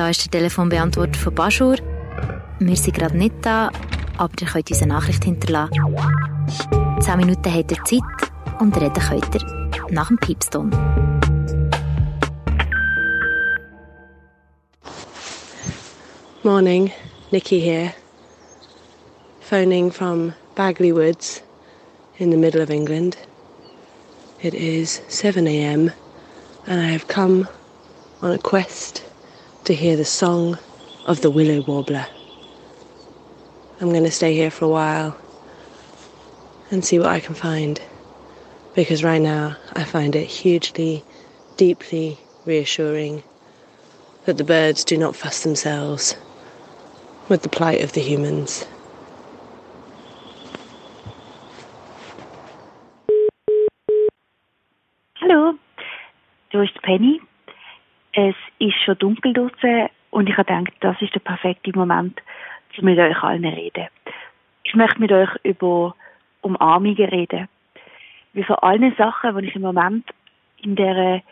Da ist der Telefonbeantworter von Baschur. Wir sind gerade nicht da, aber ihr könnt uns eine Nachricht hinterlassen. Zehn Minuten habt ihr Zeit und reden könnt ihr nach dem Piepston. Morning, Nikki here. Phoning from Bagley Woods in the middle of England. It is 7am and I have come on a quest to hear the song of the willow warbler. I'm going to stay here for a while and see what I can find because right now I find it hugely, deeply reassuring that the birds do not fuss themselves with the plight of the humans. Hallo, du ist Penny. Es ist schon dunkel draußen und ich habe gedacht, das ist der perfekte Moment, um mit euch allen zu reden. Ich möchte mit euch über Umarmungen reden. Wie von allen Sachen, die ich im Moment in der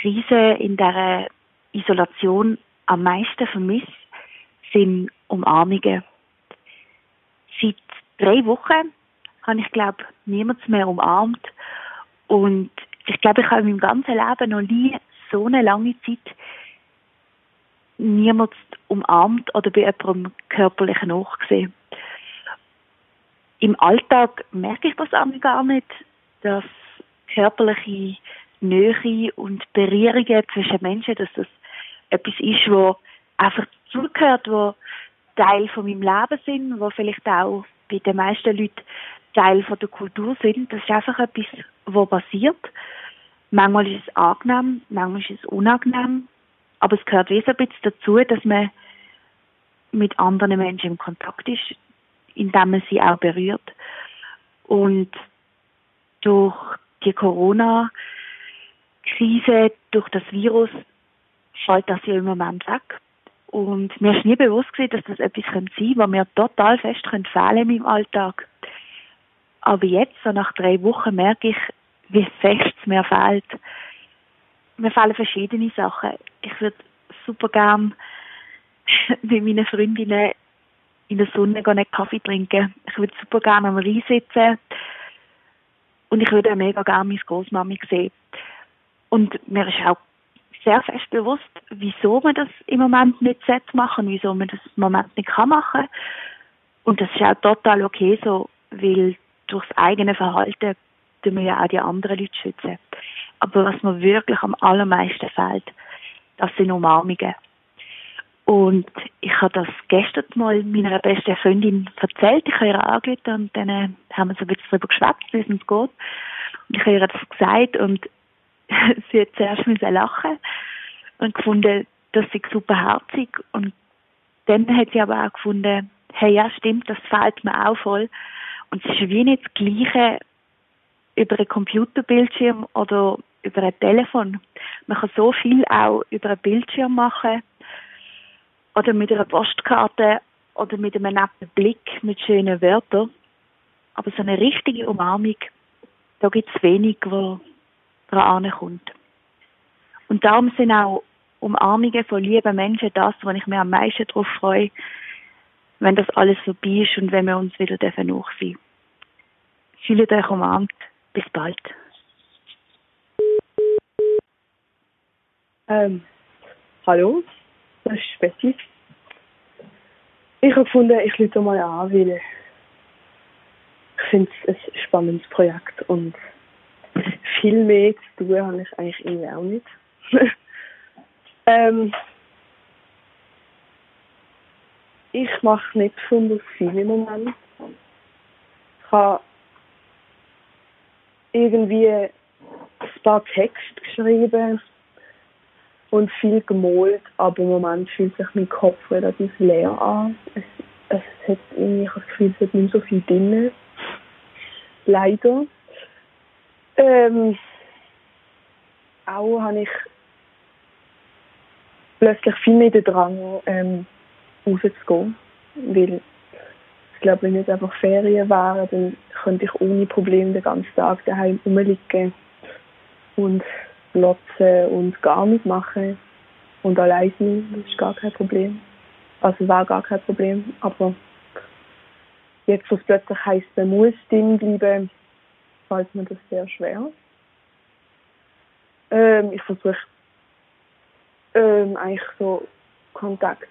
Krise, in der Isolation am meisten vermisse, sind Umarmungen. Seit drei Wochen habe ich, glaube niemand mehr umarmt. Und ich glaube, ich habe in meinem ganzen Leben noch nie so eine lange Zeit niemand umarmt oder bei jemandem körperlich nachgesehen. Im Alltag merke ich das auch gar nicht, dass körperliche Nähe und Berührungen zwischen Menschen, dass das etwas ist, wo einfach zugehört, wo Teil von meinem Leben sind, wo vielleicht auch bei den meisten Leuten Teil von der Kultur sind. Das ist einfach etwas, was passiert. Manchmal ist es angenehm, manchmal ist es unangenehm, aber es gehört bisschen dazu, dass man mit anderen Menschen im Kontakt ist, indem man sie auch berührt. Und durch die Corona-Krise, durch das Virus, fällt das ja im Moment weg. Und mir ist nie bewusst gewesen, dass das etwas sein könnte, was mir total fest fehlen in meinem Alltag. Aber jetzt, so nach drei Wochen, merke ich, wie fest es mir fehlt. Mir fehlen verschiedene Sachen. Ich würde super gern mit meinen Freundinnen in der Sonne gehen, einen Kaffee trinken. Ich würde super gerne am Rhein sitzen. Und ich würde auch mega gerne meine Großmami sehen. Und mir ist auch sehr fest bewusst, wieso man das im Moment nicht machen wieso man das im Moment nicht kann machen. Und das ist auch total okay so, weil durchs eigene Verhalten tun wir ja auch die anderen Leute schützen. Aber was mir wirklich am allermeisten fehlt, das sind Umarmungen. Und ich habe das gestern mal meiner besten Freundin erzählt. Ich habe ihr angerufen und dann äh, haben wir so ein bisschen darüber geschwätzt, wie es uns geht. Und ich habe ihr das gesagt und sie hat zuerst müssen lachen und gefunden, das ist super herzig. Und dann hat sie aber auch gefunden, hey, ja, stimmt, das fehlt mir auch voll. Und es ist wie nicht das Gleiche über einen Computerbildschirm oder über ein Telefon. Man kann so viel auch über einen Bildschirm machen oder mit einer Postkarte oder mit einem netten Blick mit schönen Wörtern. Aber so eine richtige Umarmung, da gibt es wenig, wo dran kommt. Und darum sind auch Umarmungen von lieben Menschen das, wo ich mir am meisten darauf freue, wenn das alles vorbei ist und wenn wir uns wieder nachsehen dürfen. Fühlt euch umarmt. Bis bald. Ähm, hallo, das ist Betty. Ich habe gefunden, ich lüte mal an, weil ich finde es ein spannendes Projekt und viel mehr zu tun habe ich eigentlich irgendwie auch nicht. ähm, ich mache nicht besonders viel im Moment. Ich habe irgendwie ein paar Texte geschrieben und viel gemalt, aber im Moment fühlt sich mein Kopf relativ leer an. Es, es hat irgendwie, das Gefühl, es hat nicht so viel drin. Leider. Ähm, auch habe ich plötzlich viel mehr den Drang, ähm, rauszugehen, weil glaube, wenn es einfach Ferien wären, dann könnte ich ohne Probleme den ganzen Tag daheim rumliegen und glotzen und gar nichts machen. und allein sein, das ist gar kein Problem. Also war gar kein Problem, aber jetzt, was plötzlich heisst, man muss drin bleiben, fällt mir das sehr schwer. Ähm, ich versuche ähm, eigentlich so Kontakt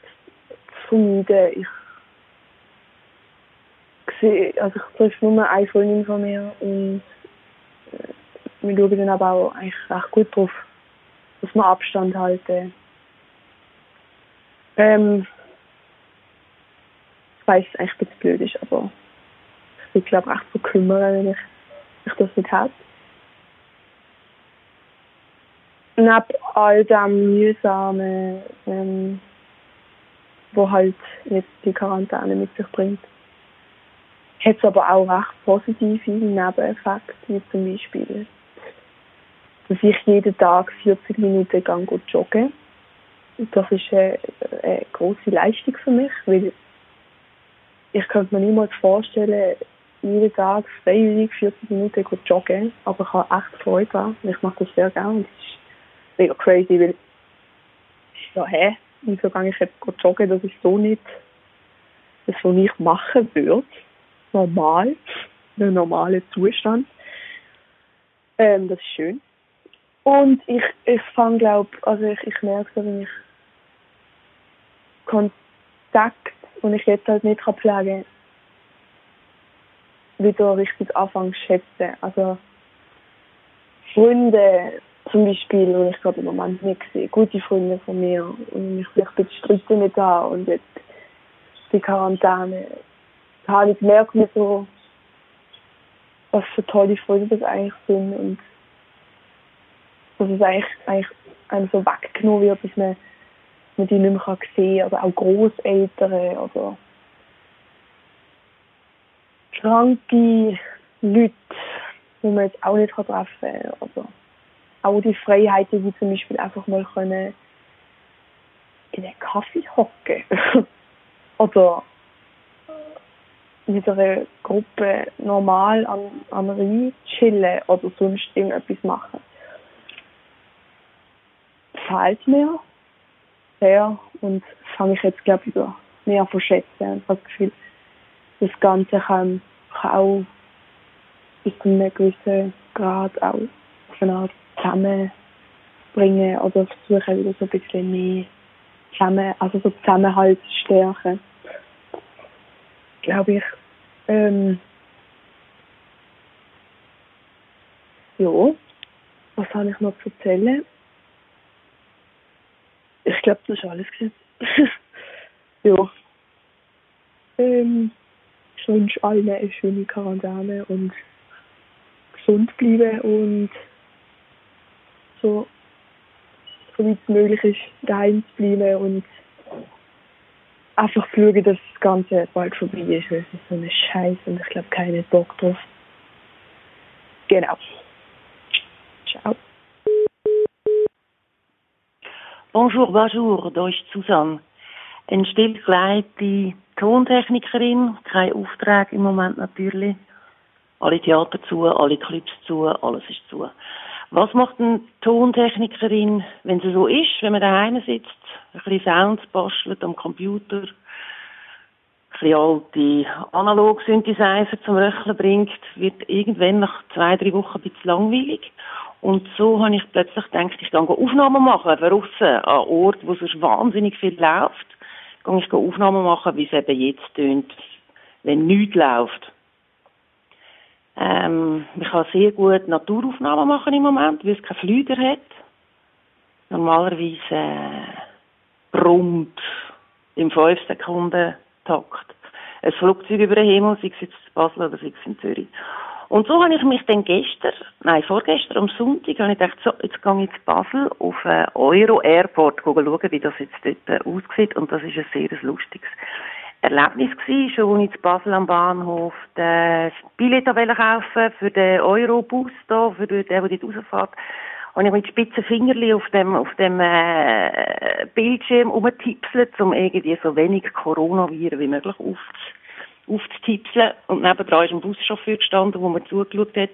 zu vermeiden. Ich also ich treffe nur eine Freundin von mir und äh, wir schauen dann aber auch eigentlich recht gut drauf, dass wir Abstand halten. Ähm, ich weiß, es eigentlich ein bisschen blöd ist, aber ich würde glaube echt so kümmern, wenn ich, ich das nicht habe. Neben all dem Mühsamen, ähm, wo halt jetzt die Quarantäne mit sich bringt, hat es aber auch recht positive Nebeneffekte, wie zum Beispiel, dass ich jeden Tag 40 Minuten gehe joggen. Das ist eine, eine große Leistung für mich, weil ich könnte mir niemals vorstellen, jeden Tag freiwillig 40 Minuten joggen, aber ich habe echt Freude daran. Ich mache das sehr gerne. Das ist mega crazy, weil ja, hä, wieso gehe ich jetzt joggen? Das ist so nicht das, was ich machen würde. Normal. Ein normaler Zustand. Ähm, das ist schön. Und ich, ich fange, glaube also ich, ich merke wenn ich Kontakt, und ich jetzt halt nicht kann pflegen wieder richtig anfangen zu schätzen. Also Freunde zum Beispiel, die ich gerade im Moment nicht sehe, gute Freunde von mir und mich vielleicht ein bisschen streiten mit da und jetzt die Quarantäne, habe ich gemerkt, wie so, was für tolle Freunde das eigentlich sind und dass es eigentlich, eigentlich einem so weggenommen wird, dass man, man die nicht mehr sehen kann, oder auch Großeltern oder kranke Leute, die man jetzt auch nicht treffen kann. Also auch die Freiheiten, wie zum Beispiel einfach mal können in einen Kaffee hocken oder mit einer Gruppe normal an, an Rhein chillen oder sonst irgendetwas machen. Fehlt mir sehr und fange ich jetzt glaube ich wieder mehr zu schätzen. Ich habe das Gefühl, das Ganze kann, kann auch bis zu einem gewissen Grad auch auf eine Art zusammenbringen oder versuchen wieder so ein bisschen mehr zusammen, also so Zusammenhalt zu stärken. Glaube ich. Ähm, ja, was habe ich noch zu erzählen? Ich glaube, das ist alles gewesen. ja. Ähm, ich wünsche allen eine schöne Quarantäne und gesund bleiben und so, so wie es möglich ist, daheim zu bleiben und einfach schauen, dass das Ganze bald vorbei ist, weil es ist so eine Scheiße und ich glaube, keiner Bock drauf. Genau. Ciao. Bonjour, bonjour, da ist Susanne. Eine stillgeleitete Tontechnikerin, kein Auftrag im Moment natürlich. Alle Theater zu, alle Clubs zu, alles ist zu. Was macht eine Tontechnikerin, wenn sie so ist, wenn man daheim sitzt, ein bisschen Sounds bastelt am Computer, bisschen alte Analog-Synthesizer zum Röcheln bringt, wird irgendwann nach zwei, drei Wochen ein bisschen langweilig. Und so habe ich plötzlich gedacht, ich gehe Aufnahmen machen, draussen, an Ort, wo sonst wahnsinnig viel läuft, gehe ich Aufnahmen machen, wie es eben jetzt tönt, wenn nichts läuft. Ähm, ich kann sehr gut Naturaufnahmen machen im Moment, weil es keine Flüger hat. Normalerweise äh, brummt im 5 Sekunden Takt ein Flugzeug über den Himmel, sei es jetzt in Basel oder sei es in Zürich. Und so habe ich mich dann gestern, nein, vorgestern am Sonntag, habe ich gedacht, so, jetzt gehe ich zu Basel auf einen Euro Airport schauen, wie das jetzt dort aussieht. Und das ist ein sehr lustiges Erlebnis gewesen, schon zu Basel am Bahnhof das Billett kaufen für den Eurobus da, für den, der, dort rausfährt. Und ich mit spitzen Fingerli auf dem, auf dem, äh, Bildschirm rumtipselt, um irgendwie so wenig Coronaviren wie möglich auf, aufzutipseln. Und nebendran ist ein Buschauffeur gestanden, wo mir zugeschaut hat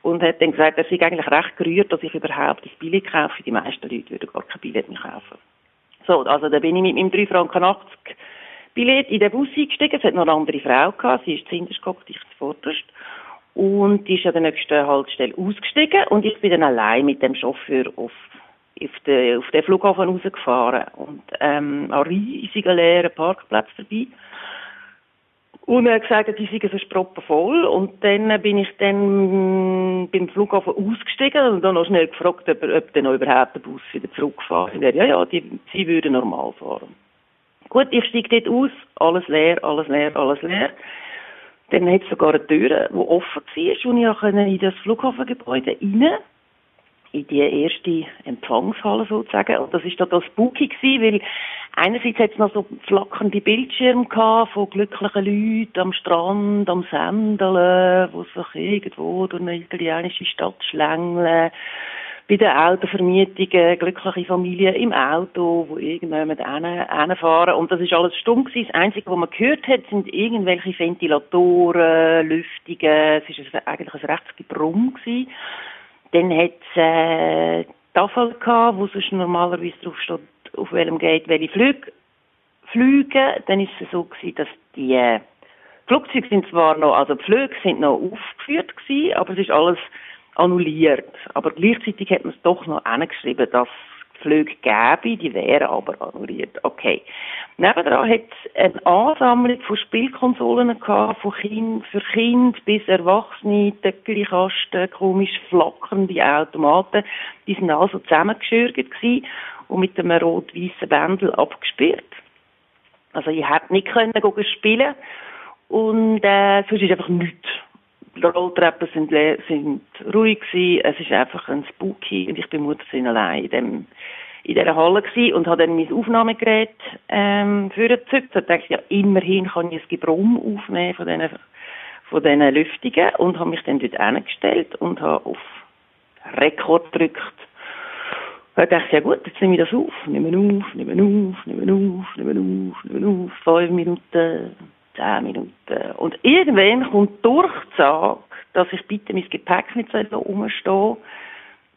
und hat dann gesagt, er sei eigentlich recht gerührt, dass ich überhaupt das Billett kaufe. Die meisten Leute würden gar kein Billett mehr kaufen. So, also da bin ich mit meinem 3 Franken 80 Billett in den Bus eingestiegen. Es hat noch eine andere Frau gehabt. Sie ist zuhinterst gehockt, ich zuvorderst. Und die ist an der nächsten Haltestelle ausgestiegen und ich bin dann allein mit dem Chauffeur auf, auf, den, auf den Flughafen rausgefahren und ähm, an riesigen leeren Parkplatz vorbei. Und er hat gesagt, die seien so voll. Und dann bin ich dann beim Flughafen ausgestiegen und dann noch schnell gefragt, ob, ob dann noch überhaupt der Bus wieder zurückgefahren ist. Ja, ja, die, sie würden normal fahren. Gut, ich steige dort aus, alles leer, alles leer, alles leer. Dann hat es sogar eine Tür, die offen war, und ich konnte in das Flughafengebäude rein, in die erste Empfangshalle sozusagen. Und das war total spooky gewesen, weil einerseits hat es noch so flackernde Bildschirme von glücklichen Leuten am Strand, am Sendeln, die sich irgendwo durch eine italienische Stadt schlängeln bei den Autovermietungen, glückliche Familien im Auto, wo irgendjemand hinfahren. Und das ist alles stumm gewesen. Das Einzige, was man gehört hat, sind irgendwelche Ventilatoren, Lüftungen. Es ist eigentlich ein rechtes Gebrumm gewesen. Dann hat es äh, Tafel gehabt, wo sonst normalerweise drauf steht, auf welchem Gate welche Flüge fliegen. Dann ist es so gewesen, dass die äh, Flugzeuge sind zwar noch, also die Flüge sind noch aufgeführt gewesen, aber es ist alles annulliert. Aber gleichzeitig hat man es doch noch angeschrieben, dass es Flüge gäbe, die wären aber annulliert. Okay. Nebendran hat es eine Ansammlung von Spielkonsolen gehabt, von kind, für Kind bis Erwachsene, Töckelkasten, komisch flackernde Automaten. Die sind also zusammengeschürgt gewesen und mit einem rot-weißen Bändel abgesperrt. Also ich hätte nicht können spielen und äh, sonst ist einfach nichts Rolltreppen sind, sind ruhig gewesen. Es ist einfach ein Spooky und ich bin Muttersinn allein in dem in dieser Halle gewesen und habe dann mein Aufnahmegerät ähm, vorgezückt und dachte, ja, immerhin kann ich ein Gebrumm aufnehmen von diesen, von diesen Lüftungen und habe mich dann dort hingestellt und habe auf Rekord gedrückt. Und dachte, ja gut, jetzt nehme ich das auf, nehme auf, nehme auf, nehme auf, nehme auf, nehme auf, fünf Minuten, zehn Minuten. Und irgendwann kommt durch die Sage, dass ich bitte mein Gepäck nicht rumstehen soll,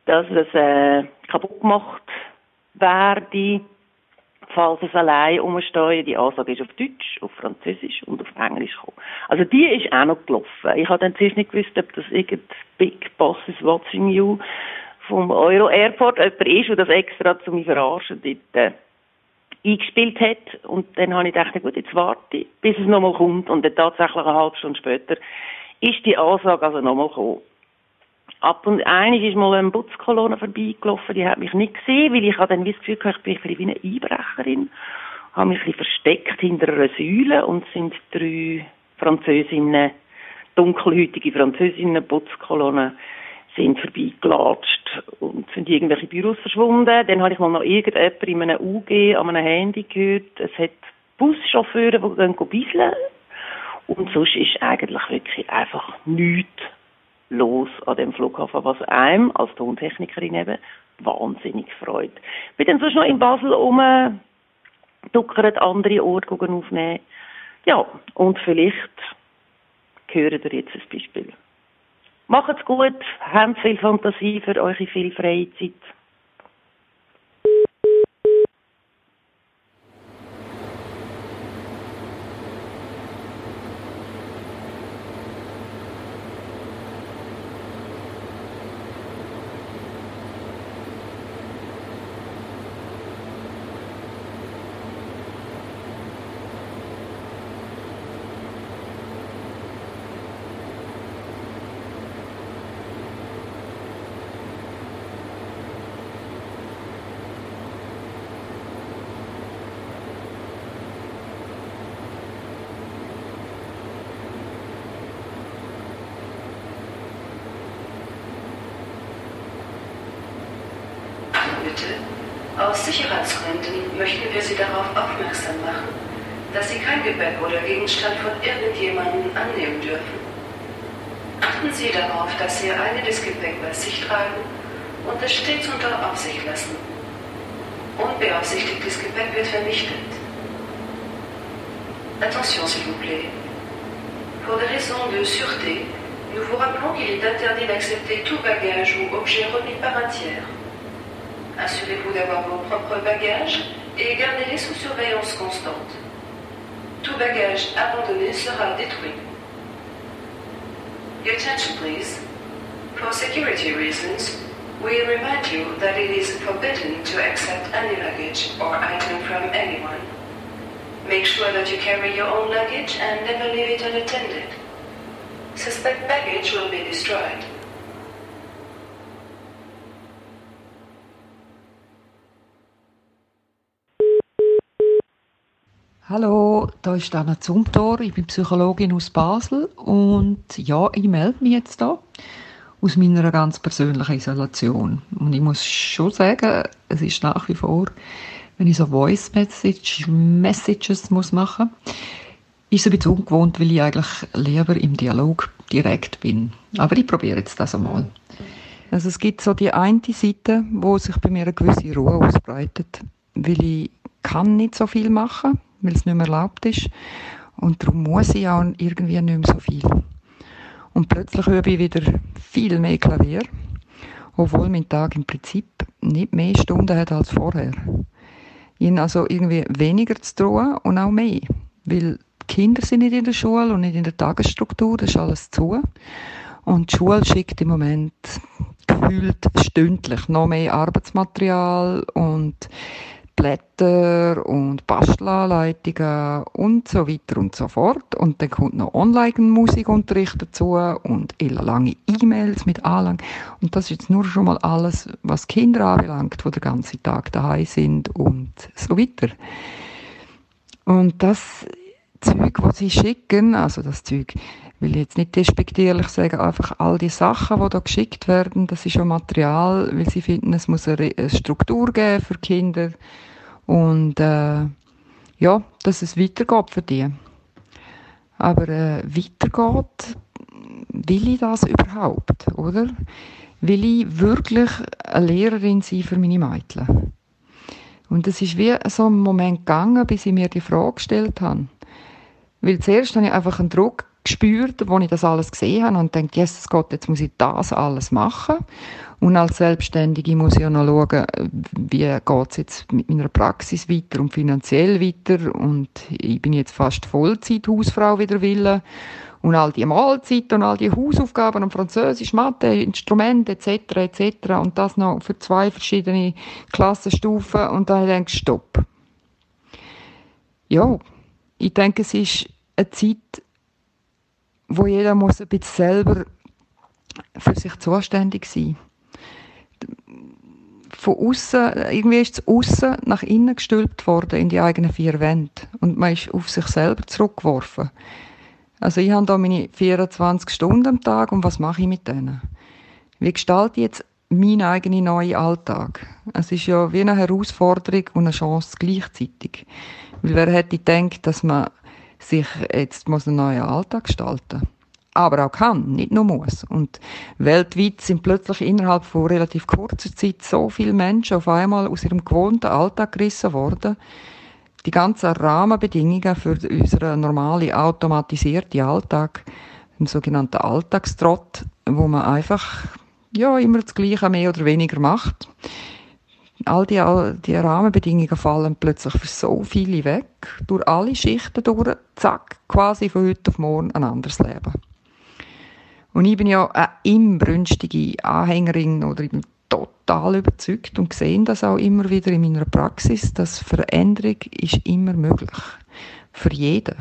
dass es äh, kaputt gemacht werde, falls es allein umstehe. Die Ansage ist auf Deutsch, auf Französisch und auf Englisch gekommen. Also die ist auch noch gelaufen. Ich habe dann zuerst nicht gewusst, ob das irgendein Big Boss is watching you vom Euro Airport jemand ist, der das extra zu mir verarschen dort eingespielt hat. Und dann habe ich gedacht, gut, jetzt warte ich, bis es nochmal kommt. Und dann tatsächlich eine halbe Stunde später ist die Ansage also nochmal gekommen. Ab und einig ist mal eine Putzkolonne vorbeigelaufen, die hat mich nicht gesehen, weil ich habe dann das Gefühl gehabt, ich bin wie eine Einbrecherin. Habe mich ein versteckt hinter einer Säule und sind drei Französinnen, dunkelhütige Französinnen, Putzkolonnen, sind vorbeigelatscht und sind irgendwelche Büros verschwunden. Dann habe ich mal noch irgendjemand in einem UG an einem Handy gehört. Es hat Buschauffeure, die gehen bisseln. Und sonst ist eigentlich wirklich einfach nichts los an dem Flughafen, was einem als Tontechnikerin eben wahnsinnig freut. Ich bin dann sonst noch in Basel umduckert, andere Orte aufnehmen. Ja, und vielleicht hören ihr jetzt ein Beispiel. Macht's gut, habt viel Fantasie für eure viel Freizeit. Aus Sicherheitsgründen möchten wir Sie darauf aufmerksam machen, dass Sie kein Gepäck oder Gegenstand von irgendjemandem annehmen dürfen. Achten Sie darauf, dass Sie eigenes Gepäck bei sich tragen und es stets unter Aufsicht lassen. Unbeabsichtigtes Gepäck wird vernichtet. Attention, s'il vous plaît. Pour des raisons de sûreté, nous vous rappelons qu'il est interdit d'accepter tout bagage ou objet remis par un tiers. Assurez-vous d'avoir vos propres bagages et gardez-les sous surveillance constante. Tout bagage abandonné sera détruit. Your attention, please. For security reasons, we remind you that it is forbidden to accept any luggage or item from anyone. Make sure that you carry your own luggage and never leave it unattended. Suspect baggage will be destroyed. Hallo, da ist Anna Zumthor. Ich bin Psychologin aus Basel und ja, ich melde mich jetzt da aus meiner ganz persönlichen Isolation. Und ich muss schon sagen, es ist nach wie vor, wenn ich so Voice Message, Messages muss machen, ist es ein bisschen ungewohnt, weil ich eigentlich lieber im Dialog direkt bin. Aber ich probiere jetzt das einmal. Also es gibt so die eine Seite, wo sich bei mir eine gewisse Ruhe ausbreitet, weil ich kann nicht so viel machen weil es nicht mehr erlaubt ist. Und darum muss ich auch irgendwie nicht mehr so viel. Und plötzlich übe ich wieder viel mehr Klavier, obwohl mein Tag im Prinzip nicht mehr Stunden hat als vorher. Ich also irgendwie weniger zu tun und auch mehr, weil die Kinder sind nicht in der Schule und nicht in der Tagesstruktur, das ist alles zu. Und die Schule schickt im Moment gefühlt stündlich noch mehr Arbeitsmaterial und Blätter und Bastelanleitungen und so weiter und so fort. Und dann kommt noch Online-Musikunterricht dazu und lange E-Mails mit Anlang. Und das ist jetzt nur schon mal alles, was Kinder anbelangt, die den ganzen Tag daheim sind und so weiter. Und das Zeug, was sie schicken, also das Zeug, will ich jetzt nicht despektierlich sagen, einfach all die Sachen, die da geschickt werden, das ist schon Material, weil sie finden, es muss eine Struktur geben für Kinder und äh, ja, dass es weitergeht für die. Aber äh, weitergeht, will ich das überhaupt, oder? Will ich wirklich eine Lehrerin sein für meine Mädchen? Und es ist wie so ein Moment gegangen, bis ich mir die Frage gestellt habe. Weil zuerst habe ich einfach einen Druck gespürt, wo ich das alles gesehen habe und denke, Jesus Gott, jetzt muss ich das alles machen. Und als Selbstständige muss ich ja noch schauen, wie geht es jetzt mit meiner Praxis weiter und finanziell weiter. Und ich bin jetzt fast Vollzeit-Hausfrau wieder will. Und all die Mahlzeiten und all die Hausaufgaben und Französisch, Mathe, Instrumente etc. etc. Und das noch für zwei verschiedene Klassenstufen. Und dann denke ich, stopp. Ja, ich denke, es ist eine Zeit, wo jeder muss ein bisschen selber für sich zuständig sein von außen, irgendwie ist es außen nach innen gestülpt worden in die eigenen vier Wände und man ist auf sich selber zurückgeworfen. Also ich habe da meine 24 Stunden am Tag und was mache ich mit denen? Wie gestalte ich jetzt meinen eigenen neuen Alltag? Es ist ja wie eine Herausforderung und eine Chance gleichzeitig. Weil wer hätte gedacht, dass man sich jetzt einen neuen Alltag gestalten muss? aber auch kann, nicht nur muss. Und weltweit sind plötzlich innerhalb von relativ kurzer Zeit so viele Menschen auf einmal aus ihrem gewohnten Alltag gerissen worden. Die ganzen Rahmenbedingungen für unseren normalen automatisierten Alltag, im sogenannten Alltagstrott, wo man einfach ja immer das Gleiche mehr oder weniger macht. All die, all die Rahmenbedingungen fallen plötzlich für so viele weg, durch alle Schichten durch, zack, quasi von heute auf morgen ein anderes Leben. Und ich bin ja eine inbrünstige Anhängerin oder ich bin total überzeugt und sehe das auch immer wieder in meiner Praxis, dass Veränderung ist immer möglich. Für jeden.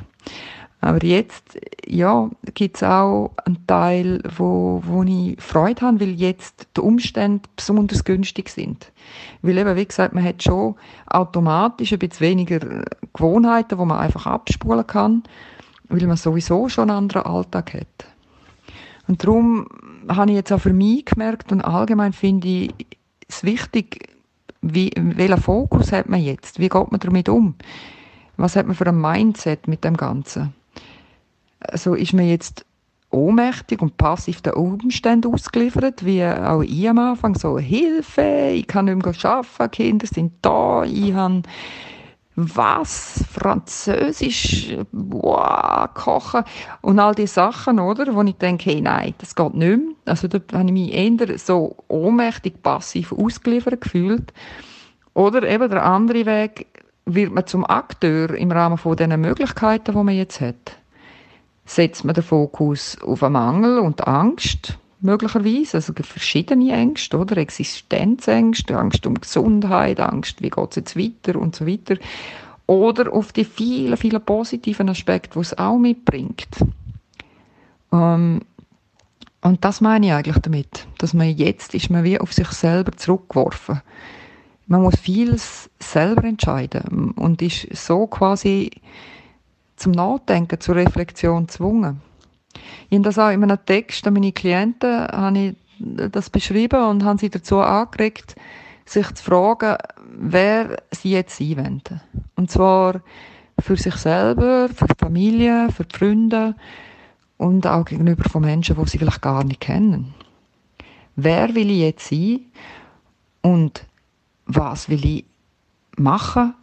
Aber jetzt, ja, gibt es auch einen Teil, wo, wo ich Freude habe, weil jetzt die Umstände besonders günstig sind. Weil eben, wie gesagt, man hat schon automatisch ein bisschen weniger Gewohnheiten, wo man einfach abspulen kann, weil man sowieso schon einen anderen Alltag hat. Und darum habe ich jetzt auch für mich gemerkt und allgemein finde ich es wichtig, wie, welchen Fokus hat man jetzt? Wie geht man damit um? Was hat man für ein Mindset mit dem Ganzen? Also ist man jetzt ohnmächtig und passiv den Umständen ausgeliefert, wie auch ich am Anfang, so Hilfe, ich kann nicht mehr arbeiten, Kinder sind da, ich habe was, Französisch, wow, kochen und all diese Sachen, oder? Wo ich denke, hey, nein, das geht nicht mehr. Also da habe ich mich eher so ohnmächtig passiv ausgeliefert gefühlt. Oder eben der andere Weg, wird man zum Akteur im Rahmen von den Möglichkeiten, die man jetzt hat. Setzt man den Fokus auf einen Mangel und Angst, möglicherweise, also verschiedene Ängste, oder? Existenzängste, Angst um Gesundheit, Angst, wie geht es jetzt weiter und so weiter. Oder auf die vielen, vielen positiven Aspekte, die es auch mitbringt. Ähm, und das meine ich eigentlich damit, dass man jetzt ist man wie auf sich selber zurückgeworfen. Man muss vieles selber entscheiden und ist so quasi zum Nachdenken, zur Reflexion gezwungen. Ich habe das auch in einem Text an meine Klienten habe ich das beschrieben und habe sie dazu angeregt, sich zu fragen, wer sie jetzt einwenden. Und zwar für sich selber, für die Familie, für die Freunde und auch gegenüber von Menschen, die sie vielleicht gar nicht kennen. Wer will ich jetzt sein und was will ich machen,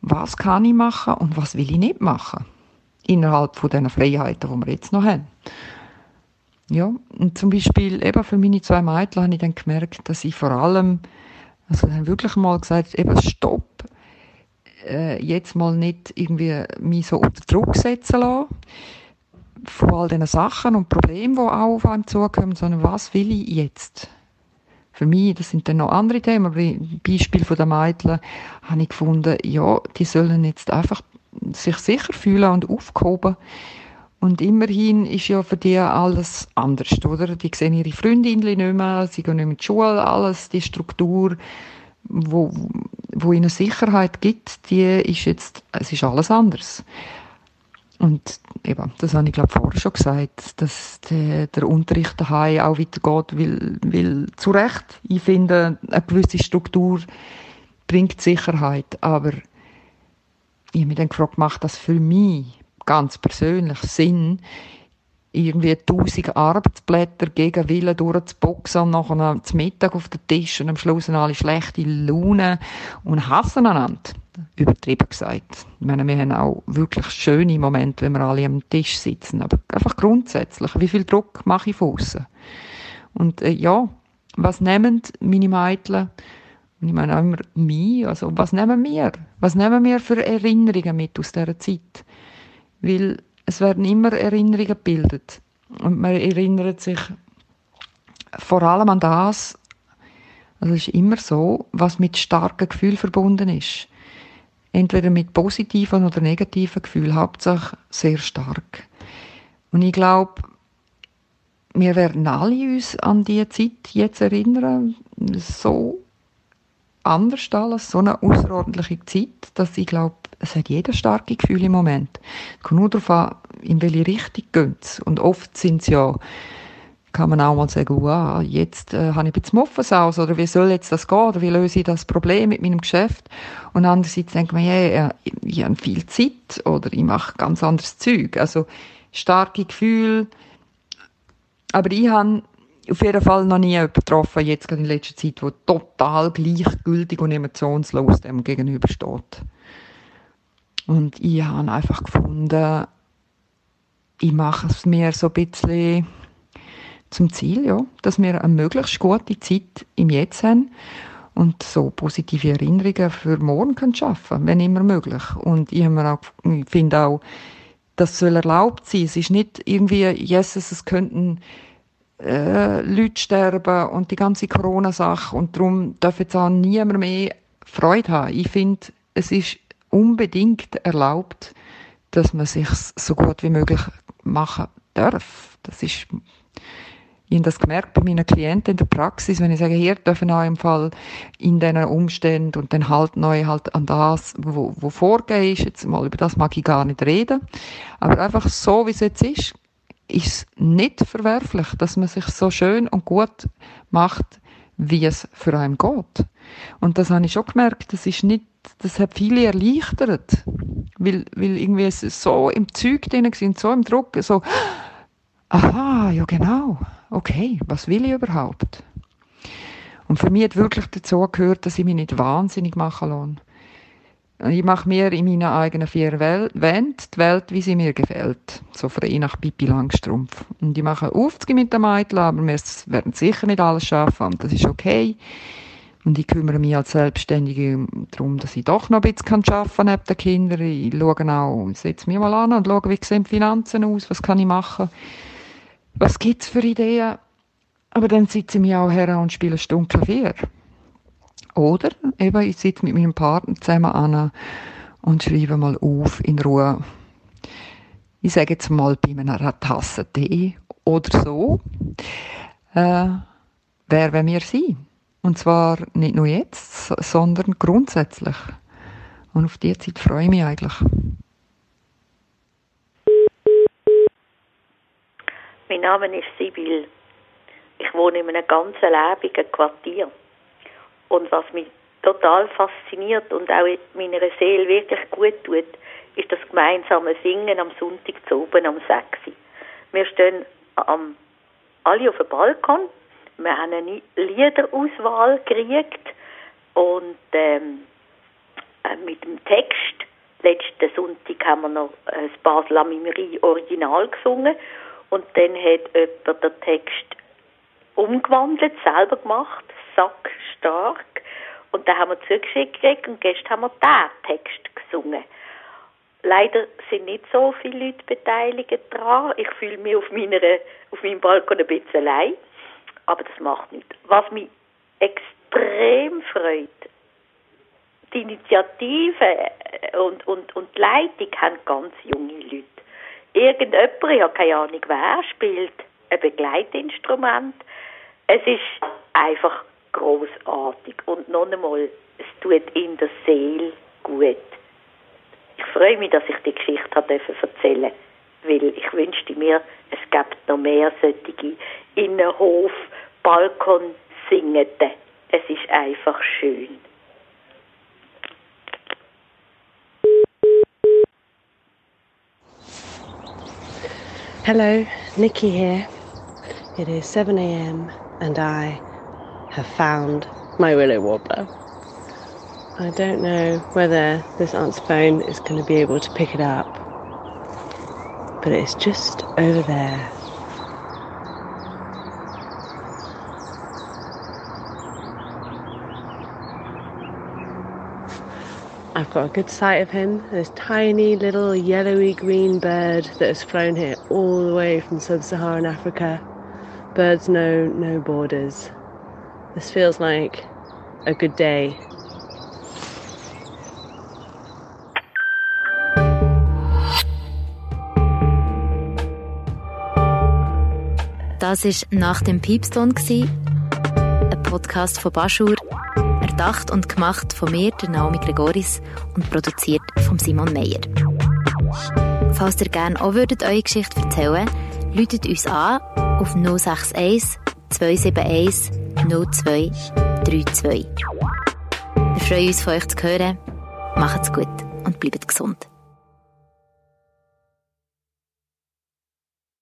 was kann ich machen und was will ich nicht machen innerhalb von diesen Freiheiten, die wir jetzt noch haben. Ja, und zum Beispiel eben für meine zwei Mädchen habe ich dann gemerkt, dass ich vor allem, also dann wirklich mal gesagt, eben stopp, äh, jetzt mal nicht irgendwie mich so unter Druck setzen lassen, von all diesen Sachen und Problemen, die auch auf einem zukommen, sondern was will ich jetzt? Für mich, das sind dann noch andere Themen, aber Beispiel von den Mädchen habe ich gefunden, ja, die sollen jetzt einfach sich sicher fühlen und aufgehoben. Und immerhin ist ja für die alles anders, oder? Die sehen ihre Freundinnen nicht mehr, sie gehen nicht mehr in die Schule, alles, die Struktur, wo, wo ihnen Sicherheit gibt, die ist jetzt, es ist alles anders. Und eben, das habe ich glaube vorher schon gesagt, dass der, der Unterricht daheim auch weitergeht, weil, weil zu Recht, ich finde, eine gewisse Struktur bringt Sicherheit, aber ich habe mich dann gefragt, macht das für mich ganz persönlich Sinn, irgendwie tausend Arbeitsblätter gegen Willen durchzuboxen und nachher zum Mittag auf den Tisch und am Schluss alle schlechte Laune und hassen einander. Übertrieben gesagt. Ich meine, wir haben auch wirklich schöne Momente, wenn wir alle am Tisch sitzen. Aber einfach grundsätzlich, wie viel Druck mache ich von außen? Und äh, ja, was nehmen meine Mädchen und ich meine auch immer mich, also was nehmen wir? Was nehmen wir für Erinnerungen mit aus dieser Zeit? Weil es werden immer Erinnerungen gebildet. Und man erinnert sich vor allem an das, also es ist immer so, was mit starken Gefühlen verbunden ist. Entweder mit positiven oder negativen Gefühlen, Hauptsache sehr stark. Und ich glaube, wir werden alle uns an diese Zeit jetzt erinnern, so anders alles, so eine außerordentliche Zeit, dass ich glaube, es hat jeder starke Gefühle im Moment. Es kommt nur darauf an, in welche Richtung geht Und oft sind es ja, kann man auch mal sagen, wow, jetzt äh, habe ich ein bisschen Muffens aus, oder wie soll jetzt das gehen, oder wie löse ich das Problem mit meinem Geschäft? Und andererseits denkt man, ja, ich, ich habe viel Zeit, oder ich mache ganz anderes Zeug. Also, starke Gefühle. Aber ich habe auf jeden Fall noch nie jemanden getroffen, jetzt in letzter Zeit, der total gleichgültig und emotionslos dem gegenübersteht. Und ich habe einfach gefunden, ich mache es mir so ein bisschen zum Ziel, ja, dass wir eine möglichst gute Zeit im Jetzt haben und so positive Erinnerungen für morgen können schaffen, wenn immer möglich. Und ich, auch, ich finde auch, das soll erlaubt sein. Es ist nicht irgendwie, Jesus, es könnten äh, Leute sterben und die ganze Corona-Sache und darum darf jetzt auch niemand mehr Freude haben. Ich finde, es ist unbedingt erlaubt, dass man sich so gut wie möglich machen darf. Das ist, ich habe das gemerkt bei meinen Klienten in der Praxis, wenn ich sage, hier dürfen auch im Fall in diesen Umständen und dann halt neu halt an das, wo, wo vorgehen ist, jetzt mal über das mag ich gar nicht reden, aber einfach so, wie es jetzt ist, ist nicht verwerflich, dass man sich so schön und gut macht, wie es für einen geht. Und das habe ich schon gemerkt, das ist nicht, das hat viele erleichtert, weil, weil irgendwie es so im Zeug drin sind, so im Druck, so, aha, ja genau, okay, was will ich überhaupt? Und für mich hat wirklich dazu gehört, dass ich mich nicht wahnsinnig machen lasse. Ich mache mir in meinen eigenen vier Wänden die Welt, wie sie mir gefällt. So frei nach Pippi Langstrumpf. Und ich mache Aufzüge mit den Mädchen, aber wir werden sicher nicht alles schaffen und das ist okay. Und ich kümmere mich als Selbstständige darum, dass ich doch noch ein bisschen arbeiten kann neben den Kindern. Ich schaue auch, setze mich mal an und schaue, wie sehen die Finanzen aus, was kann ich machen, was gibt es für Ideen. Aber dann sitze ich mich auch her und spiele eine Stunde Klavier. Oder eben, ich sitze mit meinem Partner zusammen an und schreibe mal auf in Ruhe. Ich sage jetzt mal bei einer Tasse Tee oder so. Äh, wer wollen wir sein? Und zwar nicht nur jetzt, sondern grundsätzlich. Und auf die Zeit freue ich mich eigentlich. Mein Name ist Sibyl. Ich wohne in einem ganz lebendigen Quartier. Und was mich total fasziniert und auch meiner Seele wirklich gut tut, ist das gemeinsame Singen am Sonntag zu oben am 6. Wir stehen am, alle auf dem Balkon, wir haben eine Liederauswahl gekriegt und ähm, äh, mit dem Text, letzten Sonntag haben wir noch das Basel Mimeri Original gesungen. Und dann hat jemand den Text umgewandelt, selber gemacht, sackstark. Und da haben wir zugeschickt und gestern haben wir diesen Text gesungen. Leider sind nicht so viele Leute beteiligt daran. Ich fühle mich auf, meiner, auf meinem Balkon ein bisschen allein. Aber das macht nichts. Was mich extrem freut, die Initiative und, und, und die Leitung haben ganz junge Leute. Irgendjemand, ich habe keine Ahnung wer, spielt ein Begleitinstrument. Es ist einfach großartig und noch einmal, es tut in der Seele gut. Ich freue mich, dass ich die Geschichte habe erzählen weil ich wünschte mir, es gäbe noch mehr solche Innenhof, Balkon singende. Es ist einfach schön. Hello, Nikki here. It is 7 a.m. and I have found my willow warbler. I don't know whether this aunt's phone is going to be able to pick it up, but it's just over there. I've got a good sight of him. This tiny little yellowy green bird that has flown here all the way from sub-Saharan Africa. Birds know no borders. This feels like a good day. Das war «Nach dem Piepston», ein Podcast von Baschur, erdacht und gemacht von mir, der Naomi Gregoris, und produziert von Simon Meyer. Falls ihr gerne auch würdet eure Geschichte erzählen läutet uns an auf 061 271 0232. Wir freuen uns, von euch zu hören. Macht's gut und bleibt gesund.